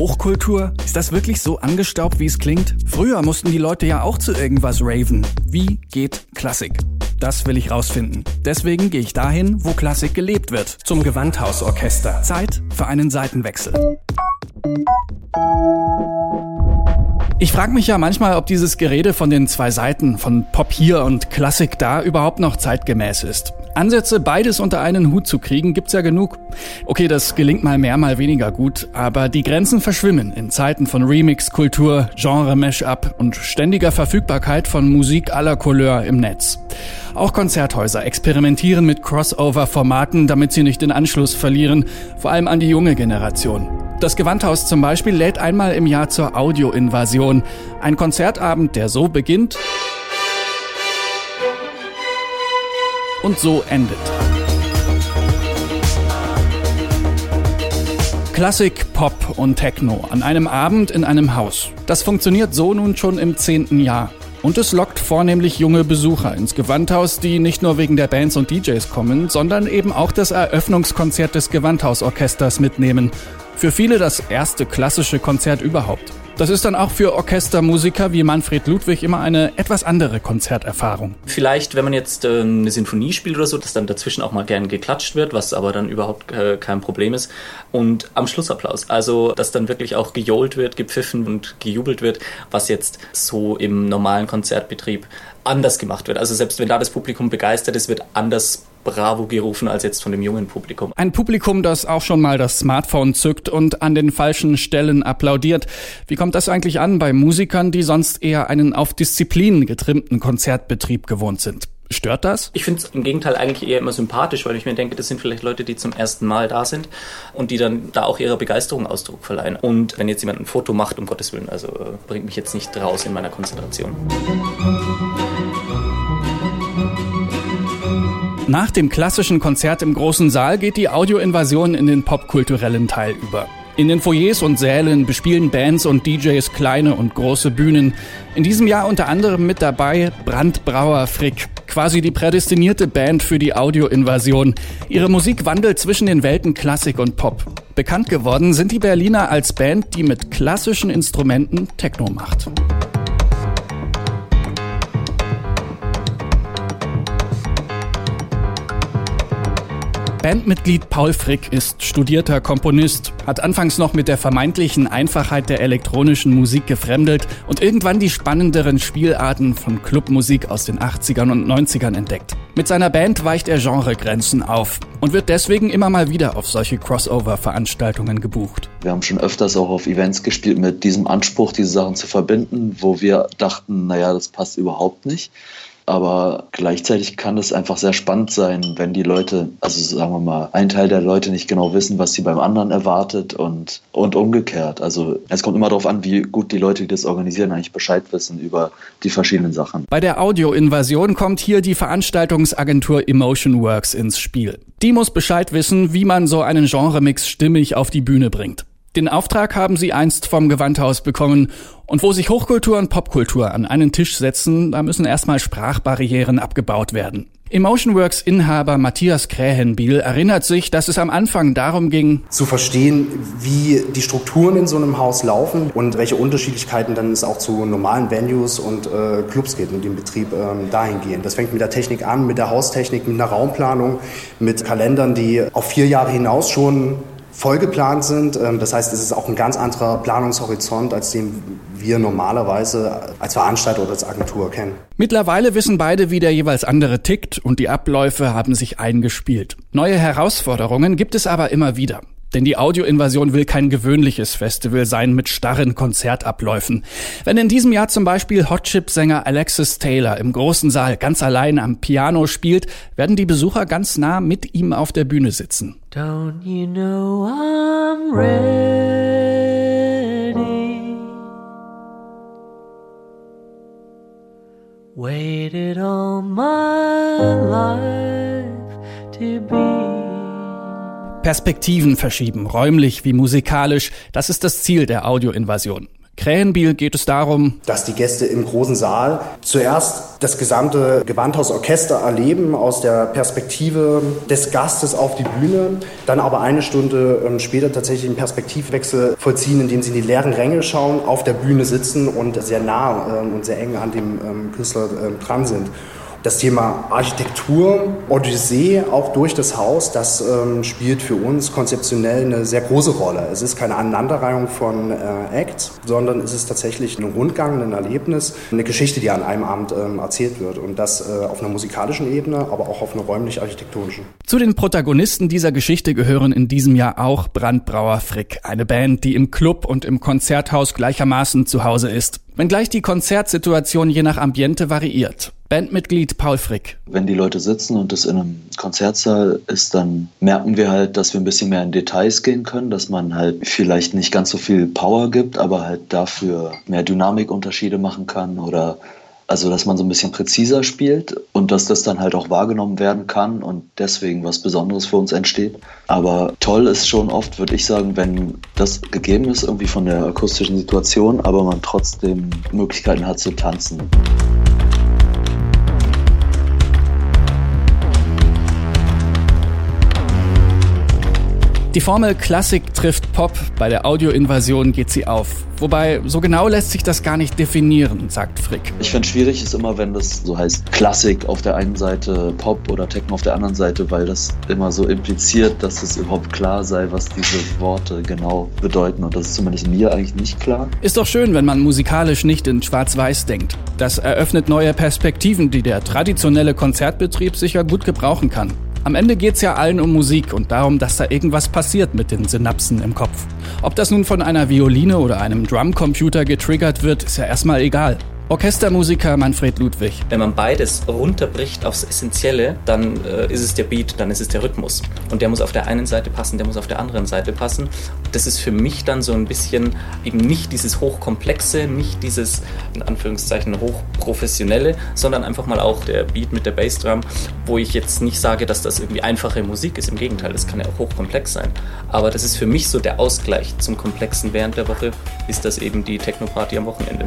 Hochkultur? Ist das wirklich so angestaubt, wie es klingt? Früher mussten die Leute ja auch zu irgendwas raven. Wie geht Klassik? Das will ich rausfinden. Deswegen gehe ich dahin, wo Klassik gelebt wird. Zum Gewandhausorchester. Zeit für einen Seitenwechsel. Ich frage mich ja manchmal, ob dieses Gerede von den zwei Seiten, von Pop hier und Klassik da, überhaupt noch zeitgemäß ist. Ansätze, beides unter einen Hut zu kriegen, gibt's ja genug. Okay, das gelingt mal mehr, mal weniger gut, aber die Grenzen verschwimmen in Zeiten von Remix-Kultur, Genre-Mash-up und ständiger Verfügbarkeit von Musik aller Couleur im Netz. Auch Konzerthäuser experimentieren mit Crossover-Formaten, damit sie nicht den Anschluss verlieren, vor allem an die junge Generation. Das Gewandhaus zum Beispiel lädt einmal im Jahr zur Audioinvasion. Ein Konzertabend, der so beginnt und so endet. Klassik, Pop und Techno an einem Abend in einem Haus. Das funktioniert so nun schon im zehnten Jahr. Und es lockt vornehmlich junge Besucher ins Gewandhaus, die nicht nur wegen der Bands und DJs kommen, sondern eben auch das Eröffnungskonzert des Gewandhausorchesters mitnehmen. Für viele das erste klassische Konzert überhaupt. Das ist dann auch für Orchestermusiker wie Manfred Ludwig immer eine etwas andere Konzerterfahrung. Vielleicht, wenn man jetzt äh, eine Sinfonie spielt oder so, dass dann dazwischen auch mal gern geklatscht wird, was aber dann überhaupt äh, kein Problem ist. Und am Schlussapplaus, also dass dann wirklich auch gejohlt wird, gepfiffen und gejubelt wird, was jetzt so im normalen Konzertbetrieb anders gemacht wird. Also selbst wenn da das Publikum begeistert ist, wird anders Bravo gerufen als jetzt von dem jungen Publikum. Ein Publikum, das auch schon mal das Smartphone zückt und an den falschen Stellen applaudiert. Wie kommt das eigentlich an bei Musikern, die sonst eher einen auf Disziplinen getrimmten Konzertbetrieb gewohnt sind? Stört das? Ich finde es im Gegenteil eigentlich eher immer sympathisch, weil ich mir denke, das sind vielleicht Leute, die zum ersten Mal da sind und die dann da auch ihrer Begeisterung Ausdruck verleihen. Und wenn jetzt jemand ein Foto macht, um Gottes Willen, also äh, bringt mich jetzt nicht raus in meiner Konzentration. Nach dem klassischen Konzert im großen Saal geht die Audioinvasion in den popkulturellen Teil über. In den Foyers und Sälen bespielen Bands und DJs kleine und große Bühnen. In diesem Jahr unter anderem mit dabei Brandbrauer Frick, quasi die prädestinierte Band für die Audioinvasion. Ihre Musik wandelt zwischen den Welten Klassik und Pop. Bekannt geworden sind die Berliner als Band, die mit klassischen Instrumenten Techno macht. Bandmitglied Paul Frick ist studierter Komponist, hat anfangs noch mit der vermeintlichen Einfachheit der elektronischen Musik gefremdelt und irgendwann die spannenderen Spielarten von Clubmusik aus den 80ern und 90ern entdeckt. Mit seiner Band weicht er Genregrenzen auf und wird deswegen immer mal wieder auf solche Crossover-Veranstaltungen gebucht. Wir haben schon öfters auch auf Events gespielt mit diesem Anspruch, diese Sachen zu verbinden, wo wir dachten, naja, das passt überhaupt nicht. Aber gleichzeitig kann es einfach sehr spannend sein, wenn die Leute, also sagen wir mal, ein Teil der Leute nicht genau wissen, was sie beim anderen erwartet und, und umgekehrt. Also es kommt immer darauf an, wie gut die Leute, die das organisieren, eigentlich Bescheid wissen über die verschiedenen Sachen. Bei der Audioinvasion kommt hier die Veranstaltungsagentur Emotion Works ins Spiel. Die muss Bescheid wissen, wie man so einen Genremix stimmig auf die Bühne bringt. Den Auftrag haben sie einst vom Gewandhaus bekommen. Und wo sich Hochkultur und Popkultur an einen Tisch setzen, da müssen erstmal Sprachbarrieren abgebaut werden. Emotionworks Inhaber Matthias Krähenbiel erinnert sich, dass es am Anfang darum ging, zu verstehen, wie die Strukturen in so einem Haus laufen und welche Unterschiedlichkeiten dann es auch zu normalen Venues und äh, Clubs geht und dem Betrieb ähm, dahin gehen. Das fängt mit der Technik an, mit der Haustechnik, mit einer Raumplanung, mit Kalendern, die auf vier Jahre hinaus schon vollgeplant sind. Ähm, das heißt, es ist auch ein ganz anderer Planungshorizont, als den wir normalerweise als Veranstalter oder als Agentur kennen. Mittlerweile wissen beide, wie der jeweils andere tickt und die Abläufe haben sich eingespielt. Neue Herausforderungen gibt es aber immer wieder. Denn die Audioinvasion will kein gewöhnliches Festival sein mit starren Konzertabläufen. Wenn in diesem Jahr zum Beispiel Hotchip-Sänger Alexis Taylor im großen Saal ganz allein am Piano spielt, werden die Besucher ganz nah mit ihm auf der Bühne sitzen. Don't you know I'm ready? Waited all my life to be Perspektiven verschieben, räumlich wie musikalisch, das ist das Ziel der Audioinvasion. Krähenbiel geht es darum, dass die Gäste im großen Saal zuerst das gesamte Gewandhausorchester erleben aus der Perspektive des Gastes auf die Bühne, dann aber eine Stunde ähm, später tatsächlich einen Perspektivwechsel vollziehen, indem sie in die leeren Ränge schauen, auf der Bühne sitzen und sehr nah ähm, und sehr eng an dem ähm, Künstler dran sind. Das Thema Architektur, Odyssee, auch durch das Haus, das ähm, spielt für uns konzeptionell eine sehr große Rolle. Es ist keine Aneinanderreihung von äh, Acts, sondern es ist tatsächlich ein Rundgang, ein Erlebnis, eine Geschichte, die an einem Abend ähm, erzählt wird. Und das äh, auf einer musikalischen Ebene, aber auch auf einer räumlich-architektonischen. Zu den Protagonisten dieser Geschichte gehören in diesem Jahr auch Brandbrauer Frick, eine Band, die im Club und im Konzerthaus gleichermaßen zu Hause ist. Wenngleich die Konzertsituation je nach Ambiente variiert. Bandmitglied Paul Frick. Wenn die Leute sitzen und es in einem Konzertsaal ist, dann merken wir halt, dass wir ein bisschen mehr in Details gehen können, dass man halt vielleicht nicht ganz so viel Power gibt, aber halt dafür mehr Dynamikunterschiede machen kann oder also, dass man so ein bisschen präziser spielt und dass das dann halt auch wahrgenommen werden kann und deswegen was Besonderes für uns entsteht. Aber toll ist schon oft, würde ich sagen, wenn das gegeben ist, irgendwie von der akustischen Situation, aber man trotzdem Möglichkeiten hat zu tanzen. Die Formel Klassik trifft Pop, bei der Audioinvasion geht sie auf. Wobei, so genau lässt sich das gar nicht definieren, sagt Frick. Ich finde schwierig ist immer, wenn das so heißt Klassik auf der einen Seite, Pop oder Techno auf der anderen Seite, weil das immer so impliziert, dass es überhaupt klar sei, was diese Worte genau bedeuten. Und das ist zumindest mir eigentlich nicht klar. Ist doch schön, wenn man musikalisch nicht in Schwarz-Weiß denkt. Das eröffnet neue Perspektiven, die der traditionelle Konzertbetrieb sicher gut gebrauchen kann. Am Ende geht's ja allen um Musik und darum, dass da irgendwas passiert mit den Synapsen im Kopf. Ob das nun von einer Violine oder einem Drumcomputer getriggert wird, ist ja erstmal egal. Orchestermusiker Manfred Ludwig. Wenn man beides runterbricht aufs Essentielle, dann äh, ist es der Beat, dann ist es der Rhythmus. Und der muss auf der einen Seite passen, der muss auf der anderen Seite passen. Das ist für mich dann so ein bisschen eben nicht dieses Hochkomplexe, nicht dieses in Anführungszeichen Hochprofessionelle, sondern einfach mal auch der Beat mit der Bassdrum, wo ich jetzt nicht sage, dass das irgendwie einfache Musik ist. Im Gegenteil, das kann ja auch hochkomplex sein. Aber das ist für mich so der Ausgleich zum Komplexen während der Woche, ist das eben die Techno-Party am Wochenende.